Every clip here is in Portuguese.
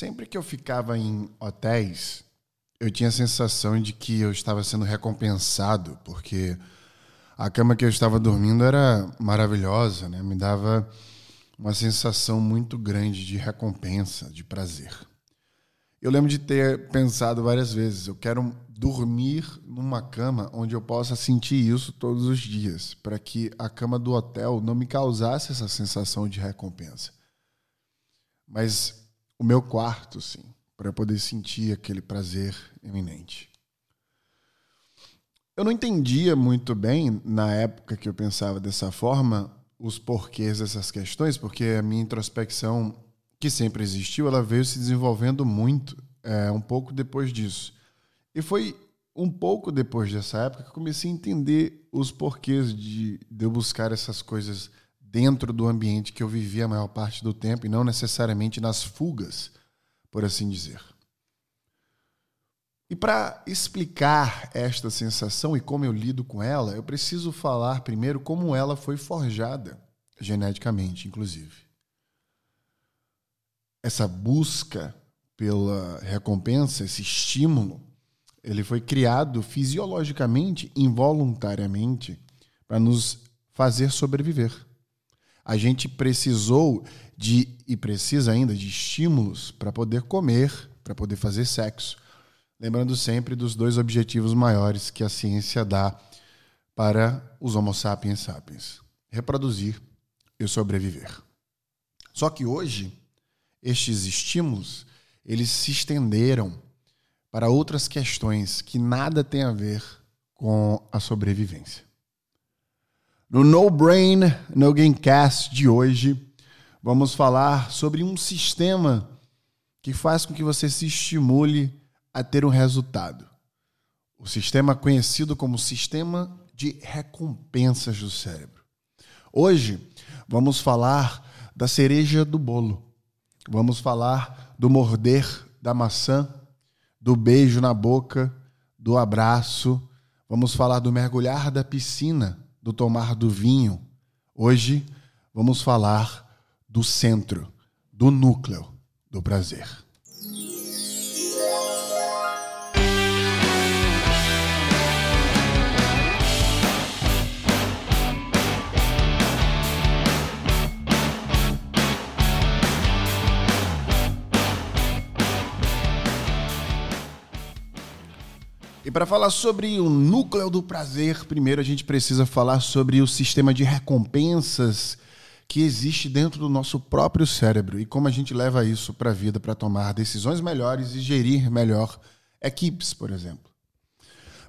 Sempre que eu ficava em hotéis, eu tinha a sensação de que eu estava sendo recompensado, porque a cama que eu estava dormindo era maravilhosa, né? Me dava uma sensação muito grande de recompensa, de prazer. Eu lembro de ter pensado várias vezes, eu quero dormir numa cama onde eu possa sentir isso todos os dias, para que a cama do hotel não me causasse essa sensação de recompensa. Mas o meu quarto, sim, para poder sentir aquele prazer iminente. Eu não entendia muito bem, na época que eu pensava dessa forma, os porquês dessas questões, porque a minha introspecção, que sempre existiu, ela veio se desenvolvendo muito é, um pouco depois disso. E foi um pouco depois dessa época que eu comecei a entender os porquês de, de eu buscar essas coisas dentro do ambiente que eu vivia a maior parte do tempo e não necessariamente nas fugas, por assim dizer. E para explicar esta sensação e como eu lido com ela, eu preciso falar primeiro como ela foi forjada, geneticamente, inclusive. Essa busca pela recompensa, esse estímulo, ele foi criado fisiologicamente, involuntariamente, para nos fazer sobreviver. A gente precisou de e precisa ainda de estímulos para poder comer, para poder fazer sexo Lembrando sempre dos dois objetivos maiores que a ciência dá para os Homo sapiens sapiens: reproduzir e sobreviver. Só que hoje, estes estímulos, eles se estenderam para outras questões que nada têm a ver com a sobrevivência. No No Brain, No Gamecast de hoje, vamos falar sobre um sistema que faz com que você se estimule a ter um resultado. O sistema conhecido como sistema de recompensas do cérebro. Hoje vamos falar da cereja do bolo. Vamos falar do morder da maçã, do beijo na boca, do abraço. Vamos falar do mergulhar da piscina, do tomar do vinho. Hoje vamos falar do centro, do núcleo do prazer. E para falar sobre o núcleo do prazer, primeiro a gente precisa falar sobre o sistema de recompensas que existe dentro do nosso próprio cérebro e como a gente leva isso para a vida para tomar decisões melhores e gerir melhor equipes, por exemplo.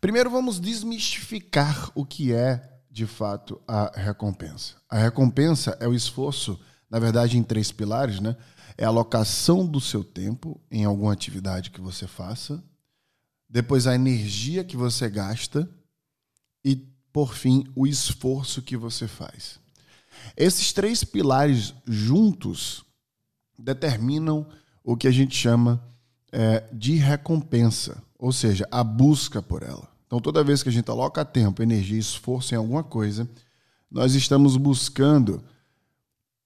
Primeiro vamos desmistificar o que é de fato a recompensa. A recompensa é o esforço, na verdade, em três pilares, né? É a alocação do seu tempo em alguma atividade que você faça, depois a energia que você gasta e, por fim, o esforço que você faz. Esses três pilares juntos determinam o que a gente chama é, de recompensa, ou seja, a busca por ela. Então, toda vez que a gente aloca tempo, energia e esforço em alguma coisa, nós estamos buscando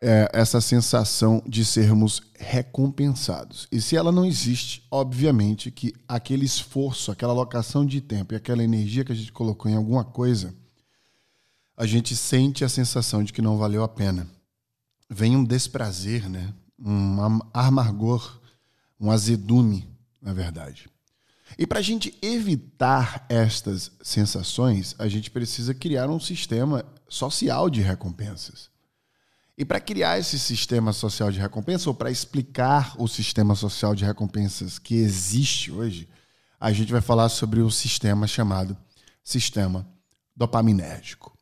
é, essa sensação de sermos recompensados. E se ela não existe, obviamente que aquele esforço, aquela alocação de tempo e aquela energia que a gente colocou em alguma coisa, a gente sente a sensação de que não valeu a pena. Vem um desprazer, né? um amargor, um azedume, na verdade. E para a gente evitar estas sensações, a gente precisa criar um sistema social de recompensas. E para criar esse sistema social de recompensa, ou para explicar o sistema social de recompensas que existe hoje, a gente vai falar sobre o sistema chamado sistema dopaminérgico.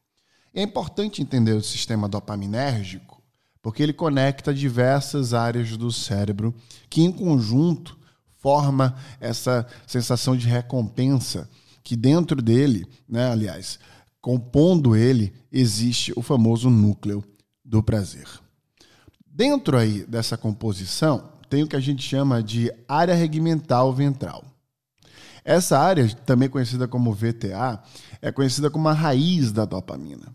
E é importante entender o sistema dopaminérgico porque ele conecta diversas áreas do cérebro que, em conjunto, forma essa sensação de recompensa que dentro dele, né, aliás, compondo ele, existe o famoso núcleo do prazer. Dentro aí dessa composição, tem o que a gente chama de área regimental ventral. Essa área, também conhecida como VTA, é conhecida como a raiz da dopamina.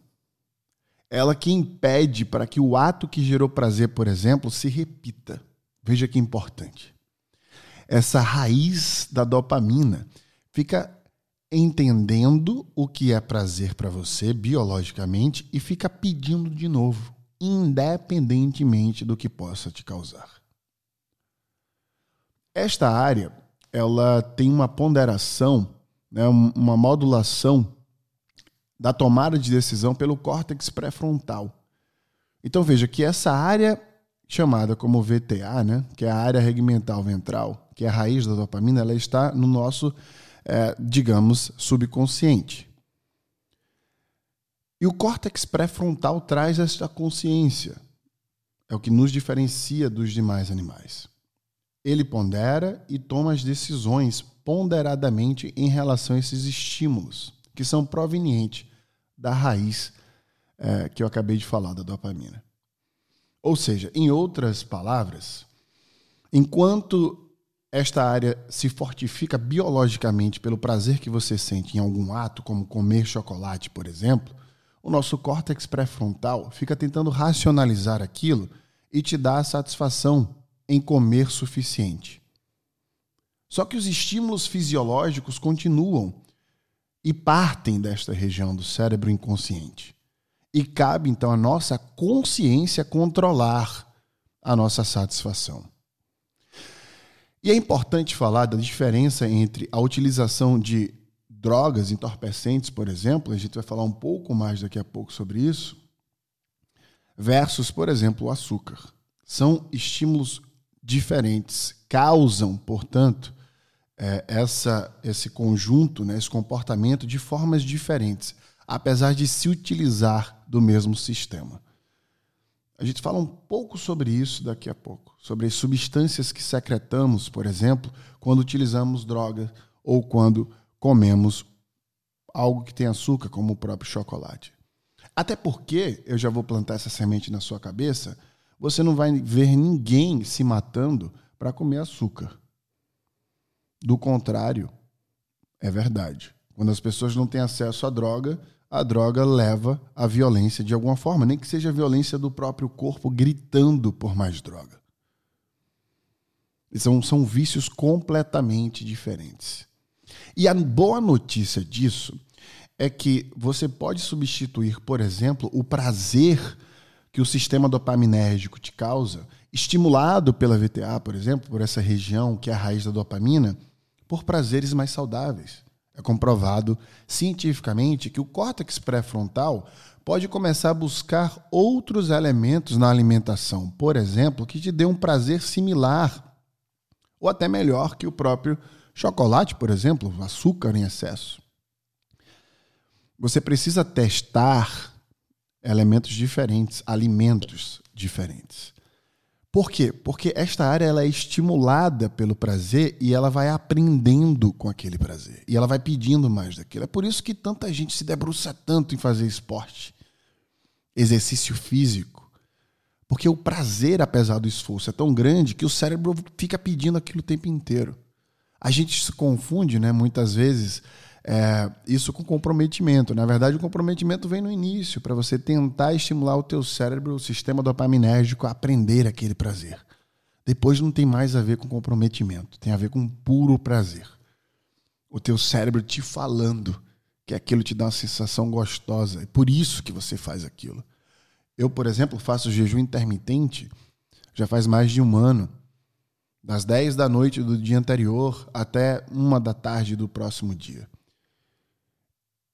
Ela que impede para que o ato que gerou prazer, por exemplo, se repita. Veja que importante. essa raiz da dopamina. Fica entendendo o que é prazer para você biologicamente e fica pedindo de novo, independentemente do que possa te causar. Esta área, ela tem uma ponderação, né, uma modulação da tomada de decisão pelo córtex pré-frontal. Então veja que essa área chamada como VTA, né, que é a área regmental ventral, que é a raiz da dopamina, ela está no nosso, é, digamos, subconsciente. E o córtex pré-frontal traz esta consciência. É o que nos diferencia dos demais animais. Ele pondera e toma as decisões ponderadamente em relação a esses estímulos, que são provenientes da raiz é, que eu acabei de falar, da dopamina. Ou seja, em outras palavras, enquanto esta área se fortifica biologicamente pelo prazer que você sente em algum ato, como comer chocolate, por exemplo, o nosso córtex pré-frontal fica tentando racionalizar aquilo e te dá a satisfação em comer suficiente. Só que os estímulos fisiológicos continuam e partem desta região do cérebro inconsciente. E cabe então à nossa consciência controlar a nossa satisfação. E é importante falar da diferença entre a utilização de drogas entorpecentes, por exemplo, a gente vai falar um pouco mais daqui a pouco sobre isso, versus, por exemplo, o açúcar. São estímulos diferentes, causam, portanto, é, essa, esse conjunto, né, esse comportamento de formas diferentes apesar de se utilizar do mesmo sistema. A gente fala um pouco sobre isso daqui a pouco, sobre as substâncias que secretamos, por exemplo, quando utilizamos droga ou quando comemos algo que tem açúcar, como o próprio chocolate. Até porque, eu já vou plantar essa semente na sua cabeça, você não vai ver ninguém se matando para comer açúcar. Do contrário, é verdade. Quando as pessoas não têm acesso à droga, a droga leva à violência de alguma forma, nem que seja a violência do próprio corpo gritando por mais droga. São, são vícios completamente diferentes. E a boa notícia disso é que você pode substituir, por exemplo, o prazer que o sistema dopaminérgico te causa, estimulado pela VTA, por exemplo, por essa região que é a raiz da dopamina, por prazeres mais saudáveis. É comprovado cientificamente que o córtex pré-frontal pode começar a buscar outros elementos na alimentação, por exemplo, que te dê um prazer similar ou até melhor que o próprio chocolate, por exemplo, açúcar em excesso. Você precisa testar elementos diferentes, alimentos diferentes. Por quê? Porque esta área ela é estimulada pelo prazer e ela vai aprendendo com aquele prazer. E ela vai pedindo mais daquilo. É por isso que tanta gente se debruça tanto em fazer esporte, exercício físico. Porque o prazer, apesar do esforço, é tão grande que o cérebro fica pedindo aquilo o tempo inteiro. A gente se confunde, né, muitas vezes, é, isso com comprometimento. Na verdade, o comprometimento vem no início, para você tentar estimular o teu cérebro, o sistema dopaminérgico, a aprender aquele prazer. Depois não tem mais a ver com comprometimento, tem a ver com puro prazer. O teu cérebro te falando que aquilo te dá uma sensação gostosa. É por isso que você faz aquilo. Eu, por exemplo, faço jejum intermitente já faz mais de um ano. Das 10 da noite do dia anterior até uma da tarde do próximo dia.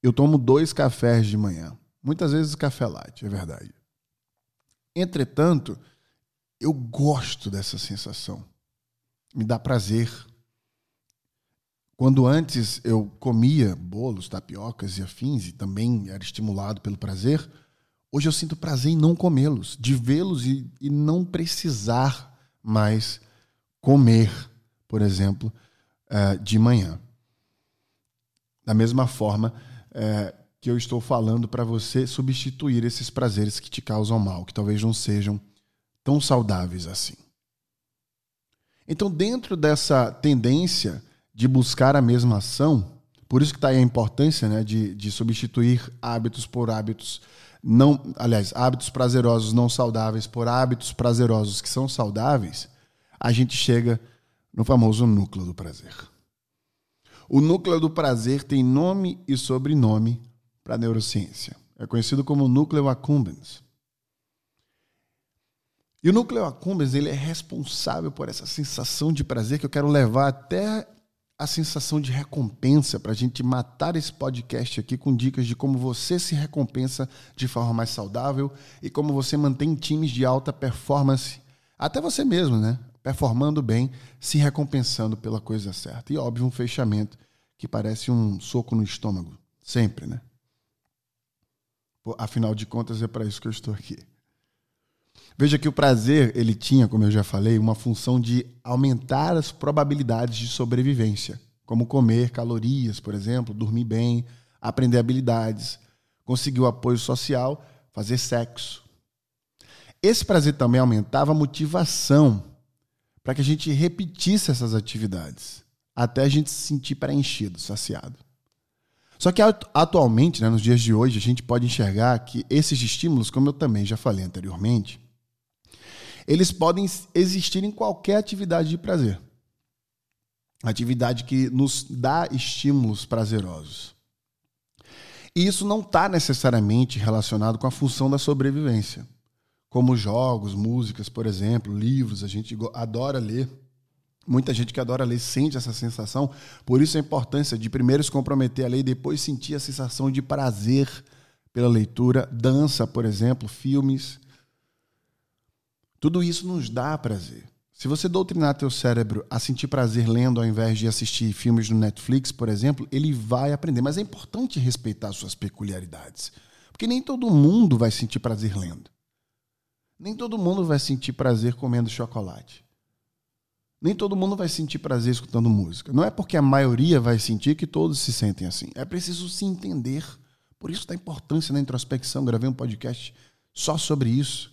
Eu tomo dois cafés de manhã. Muitas vezes café latte, é verdade. Entretanto, eu gosto dessa sensação. Me dá prazer. Quando antes eu comia bolos, tapiocas e afins, e também era estimulado pelo prazer, hoje eu sinto prazer em não comê-los, de vê-los e, e não precisar mais comer, por exemplo, uh, de manhã. Da mesma forma, é, que eu estou falando para você substituir esses prazeres que te causam mal, que talvez não sejam tão saudáveis assim. Então, dentro dessa tendência de buscar a mesma ação, por isso que está aí a importância né, de, de substituir hábitos por hábitos não, aliás, hábitos prazerosos não saudáveis por hábitos prazerosos que são saudáveis, a gente chega no famoso núcleo do prazer. O núcleo do prazer tem nome e sobrenome para a neurociência. É conhecido como núcleo accumbens. E o núcleo accumbens ele é responsável por essa sensação de prazer que eu quero levar até a sensação de recompensa para a gente matar esse podcast aqui com dicas de como você se recompensa de forma mais saudável e como você mantém times de alta performance, até você mesmo, né? Performando bem, se recompensando pela coisa certa. E óbvio, um fechamento que parece um soco no estômago, sempre, né? Afinal de contas, é para isso que eu estou aqui. Veja que o prazer, ele tinha, como eu já falei, uma função de aumentar as probabilidades de sobrevivência, como comer calorias, por exemplo, dormir bem, aprender habilidades, conseguir o apoio social, fazer sexo. Esse prazer também aumentava a motivação para que a gente repetisse essas atividades, até a gente se sentir preenchido, saciado. Só que atualmente, né, nos dias de hoje, a gente pode enxergar que esses estímulos, como eu também já falei anteriormente, eles podem existir em qualquer atividade de prazer. Atividade que nos dá estímulos prazerosos. E isso não está necessariamente relacionado com a função da sobrevivência. Como jogos, músicas, por exemplo, livros, a gente adora ler. Muita gente que adora ler sente essa sensação, por isso a importância de primeiro se comprometer a ler e depois sentir a sensação de prazer pela leitura. Dança, por exemplo, filmes. Tudo isso nos dá prazer. Se você doutrinar teu cérebro a sentir prazer lendo ao invés de assistir filmes no Netflix, por exemplo, ele vai aprender. Mas é importante respeitar suas peculiaridades. Porque nem todo mundo vai sentir prazer lendo. Nem todo mundo vai sentir prazer comendo chocolate. Nem todo mundo vai sentir prazer escutando música. Não é porque a maioria vai sentir que todos se sentem assim. É preciso se entender. Por isso da importância da introspecção. Gravei um podcast só sobre isso.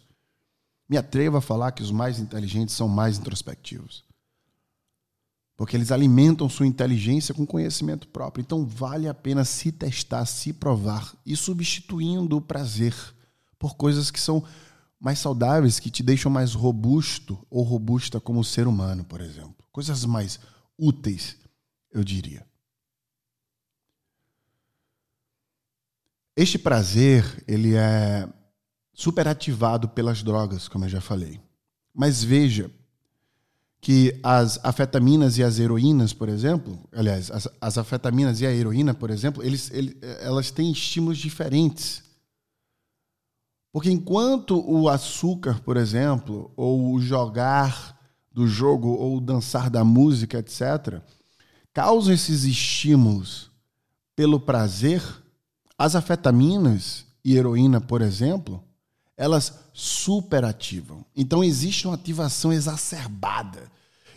Me atrevo a falar que os mais inteligentes são mais introspectivos. Porque eles alimentam sua inteligência com conhecimento próprio. Então vale a pena se testar, se provar e substituindo o prazer por coisas que são mais saudáveis, que te deixam mais robusto ou robusta como ser humano, por exemplo. Coisas mais úteis, eu diria. Este prazer, ele é superativado pelas drogas, como eu já falei. Mas veja que as afetaminas e as heroínas, por exemplo, aliás, as, as afetaminas e a heroína, por exemplo, eles, ele, elas têm estímulos diferentes. Porque enquanto o açúcar, por exemplo, ou o jogar do jogo, ou o dançar da música, etc., causam esses estímulos pelo prazer, as afetaminas e heroína, por exemplo, elas superativam. Então existe uma ativação exacerbada.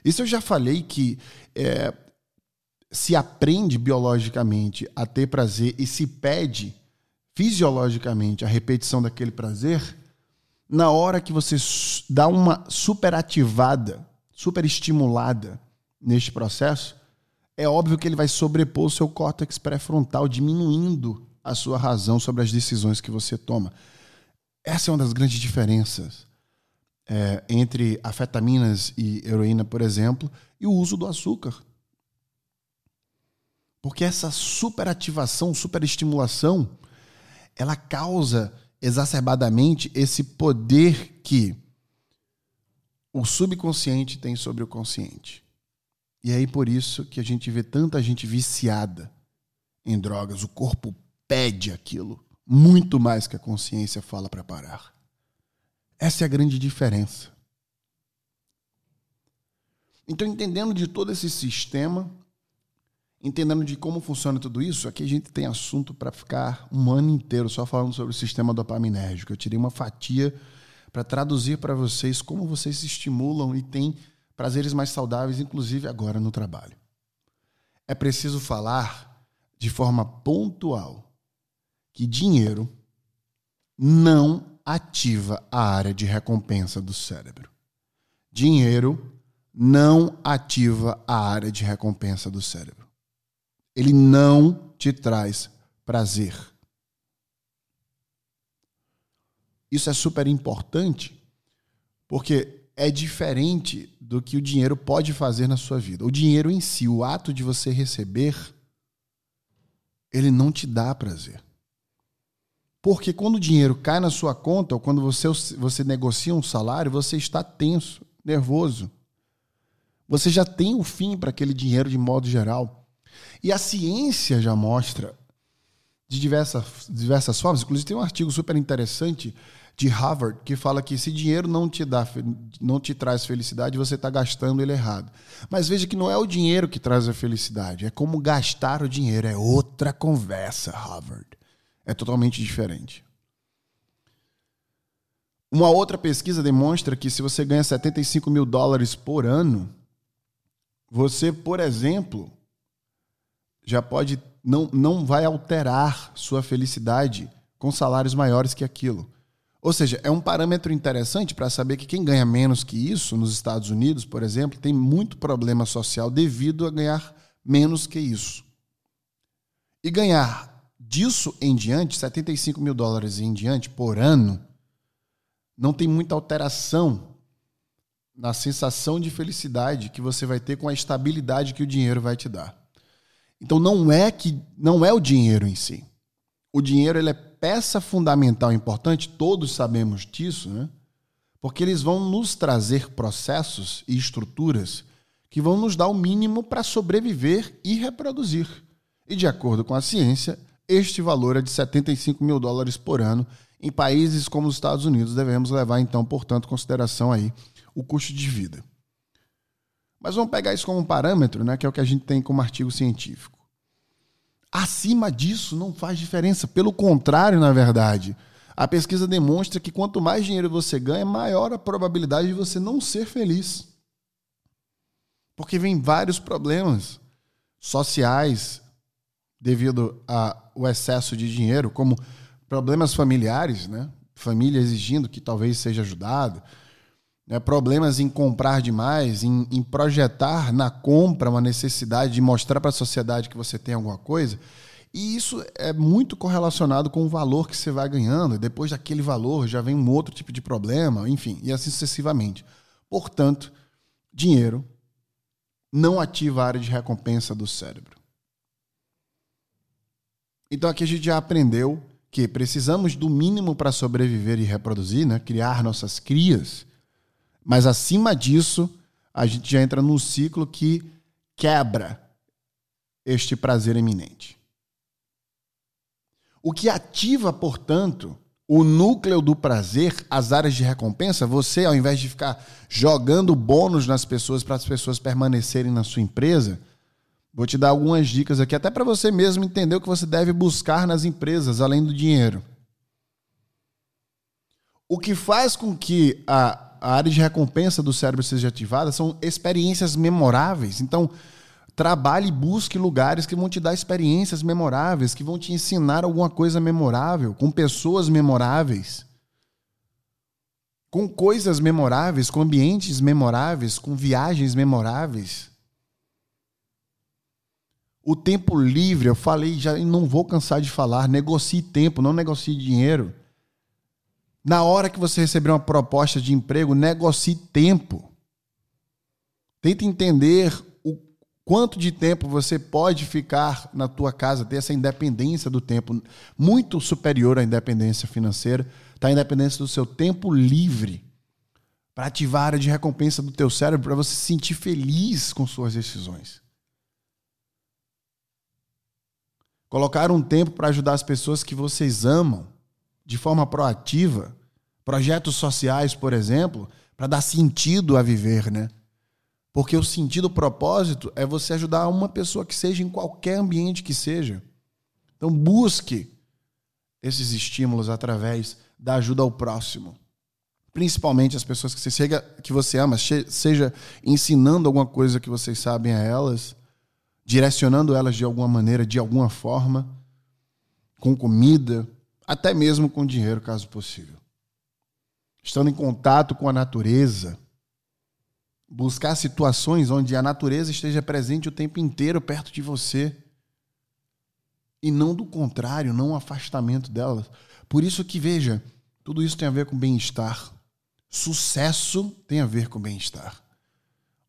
Isso eu já falei que é, se aprende biologicamente a ter prazer e se pede fisiologicamente a repetição daquele prazer, na hora que você dá uma superativada, superestimulada neste processo, é óbvio que ele vai sobrepor o seu córtex pré-frontal, diminuindo a sua razão sobre as decisões que você toma. Essa é uma das grandes diferenças é, entre afetaminas e heroína, por exemplo, e o uso do açúcar. Porque essa superativação, superestimulação, ela causa exacerbadamente esse poder que o subconsciente tem sobre o consciente. E é aí por isso que a gente vê tanta gente viciada em drogas, o corpo pede aquilo muito mais que a consciência fala para parar. Essa é a grande diferença. Então, entendendo de todo esse sistema, entendendo de como funciona tudo isso, aqui a gente tem assunto para ficar um ano inteiro só falando sobre o sistema dopaminérgico. Eu tirei uma fatia para traduzir para vocês como vocês se estimulam e têm prazeres mais saudáveis, inclusive agora no trabalho. É preciso falar de forma pontual que dinheiro não ativa a área de recompensa do cérebro. Dinheiro não ativa a área de recompensa do cérebro. Ele não te traz prazer. Isso é super importante, porque é diferente do que o dinheiro pode fazer na sua vida. O dinheiro em si, o ato de você receber, ele não te dá prazer. Porque quando o dinheiro cai na sua conta, ou quando você, você negocia um salário, você está tenso, nervoso. Você já tem o fim para aquele dinheiro de modo geral. E a ciência já mostra de diversas, diversas formas. Inclusive, tem um artigo super interessante de Harvard que fala que se dinheiro não te dá, não te traz felicidade, você está gastando ele errado. Mas veja que não é o dinheiro que traz a felicidade, é como gastar o dinheiro. É outra conversa, Harvard. É totalmente diferente. Uma outra pesquisa demonstra que se você ganha 75 mil dólares por ano, você, por exemplo, já pode não, não vai alterar sua felicidade com salários maiores que aquilo. Ou seja, é um parâmetro interessante para saber que quem ganha menos que isso, nos Estados Unidos, por exemplo, tem muito problema social devido a ganhar menos que isso. E ganhar disso em diante, 75 mil dólares em diante por ano, não tem muita alteração na sensação de felicidade que você vai ter com a estabilidade que o dinheiro vai te dar. Então não é que não é o dinheiro em si. O dinheiro ele é peça fundamental importante, todos sabemos disso, né? Porque eles vão nos trazer processos e estruturas que vão nos dar o mínimo para sobreviver e reproduzir. E de acordo com a ciência, este valor é de 75 mil dólares por ano. Em países como os Estados Unidos, devemos levar, então, portanto, em consideração aí o custo de vida. Mas vamos pegar isso como um parâmetro, né, que é o que a gente tem como artigo científico. Acima disso não faz diferença. Pelo contrário, na verdade, a pesquisa demonstra que quanto mais dinheiro você ganha, maior a probabilidade de você não ser feliz. Porque vem vários problemas sociais devido ao excesso de dinheiro, como problemas familiares, né? família exigindo que talvez seja ajudado, né? problemas em comprar demais, em, em projetar na compra uma necessidade de mostrar para a sociedade que você tem alguma coisa. E isso é muito correlacionado com o valor que você vai ganhando. Depois daquele valor já vem um outro tipo de problema, enfim, e assim sucessivamente. Portanto, dinheiro não ativa a área de recompensa do cérebro. Então aqui a gente já aprendeu que precisamos do mínimo para sobreviver e reproduzir, né? criar nossas crias. Mas acima disso, a gente já entra num ciclo que quebra este prazer eminente. O que ativa, portanto, o núcleo do prazer, as áreas de recompensa, você, ao invés de ficar jogando bônus nas pessoas para as pessoas permanecerem na sua empresa, vou te dar algumas dicas aqui, até para você mesmo entender o que você deve buscar nas empresas, além do dinheiro. O que faz com que a a área de recompensa do cérebro seja ativada são experiências memoráveis. Então, trabalhe e busque lugares que vão te dar experiências memoráveis, que vão te ensinar alguma coisa memorável, com pessoas memoráveis, com coisas memoráveis, com ambientes memoráveis, com viagens memoráveis. O tempo livre, eu falei já e não vou cansar de falar, negocie tempo, não negocie dinheiro. Na hora que você receber uma proposta de emprego, negocie tempo. Tente entender o quanto de tempo você pode ficar na tua casa, ter essa independência do tempo, muito superior à independência financeira, tá a independência do seu tempo livre para ativar a área de recompensa do teu cérebro para você se sentir feliz com suas decisões. Colocar um tempo para ajudar as pessoas que vocês amam de forma proativa, projetos sociais, por exemplo, para dar sentido a viver, né? Porque o sentido, o propósito é você ajudar uma pessoa que seja em qualquer ambiente que seja. Então busque esses estímulos através da ajuda ao próximo. Principalmente as pessoas que você, chega, que você ama, seja ensinando alguma coisa que vocês sabem a elas, direcionando elas de alguma maneira, de alguma forma, com comida, até mesmo com dinheiro, caso possível. Estando em contato com a natureza, buscar situações onde a natureza esteja presente o tempo inteiro perto de você e não do contrário, não o afastamento dela. Por isso que veja, tudo isso tem a ver com bem-estar, Sucesso tem a ver com bem-estar.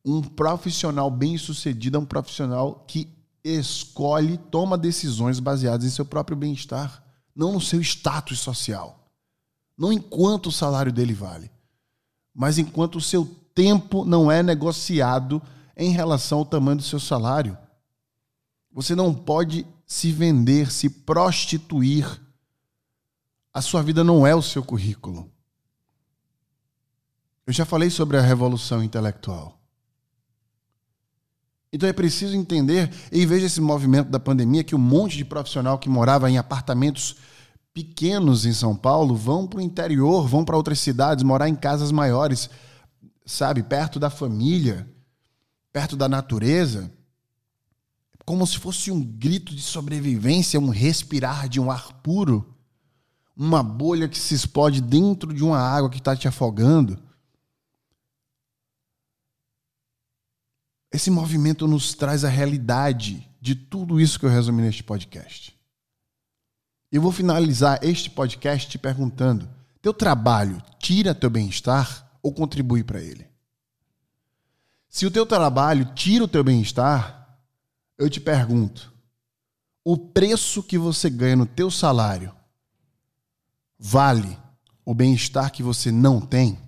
Um profissional bem-sucedido é um profissional que escolhe, toma decisões baseadas em seu próprio bem-estar, não no seu status social. Não enquanto o salário dele vale, mas enquanto o seu tempo não é negociado em relação ao tamanho do seu salário. Você não pode se vender, se prostituir. A sua vida não é o seu currículo. Eu já falei sobre a revolução intelectual. Então é preciso entender, e veja esse movimento da pandemia, que um monte de profissional que morava em apartamentos pequenos em São Paulo vão para o interior, vão para outras cidades, morar em casas maiores, sabe, perto da família, perto da natureza, como se fosse um grito de sobrevivência, um respirar de um ar puro, uma bolha que se explode dentro de uma água que está te afogando. Esse movimento nos traz a realidade de tudo isso que eu resumi neste podcast. Eu vou finalizar este podcast te perguntando: teu trabalho tira teu bem-estar ou contribui para ele? Se o teu trabalho tira o teu bem-estar, eu te pergunto: o preço que você ganha no teu salário vale o bem-estar que você não tem?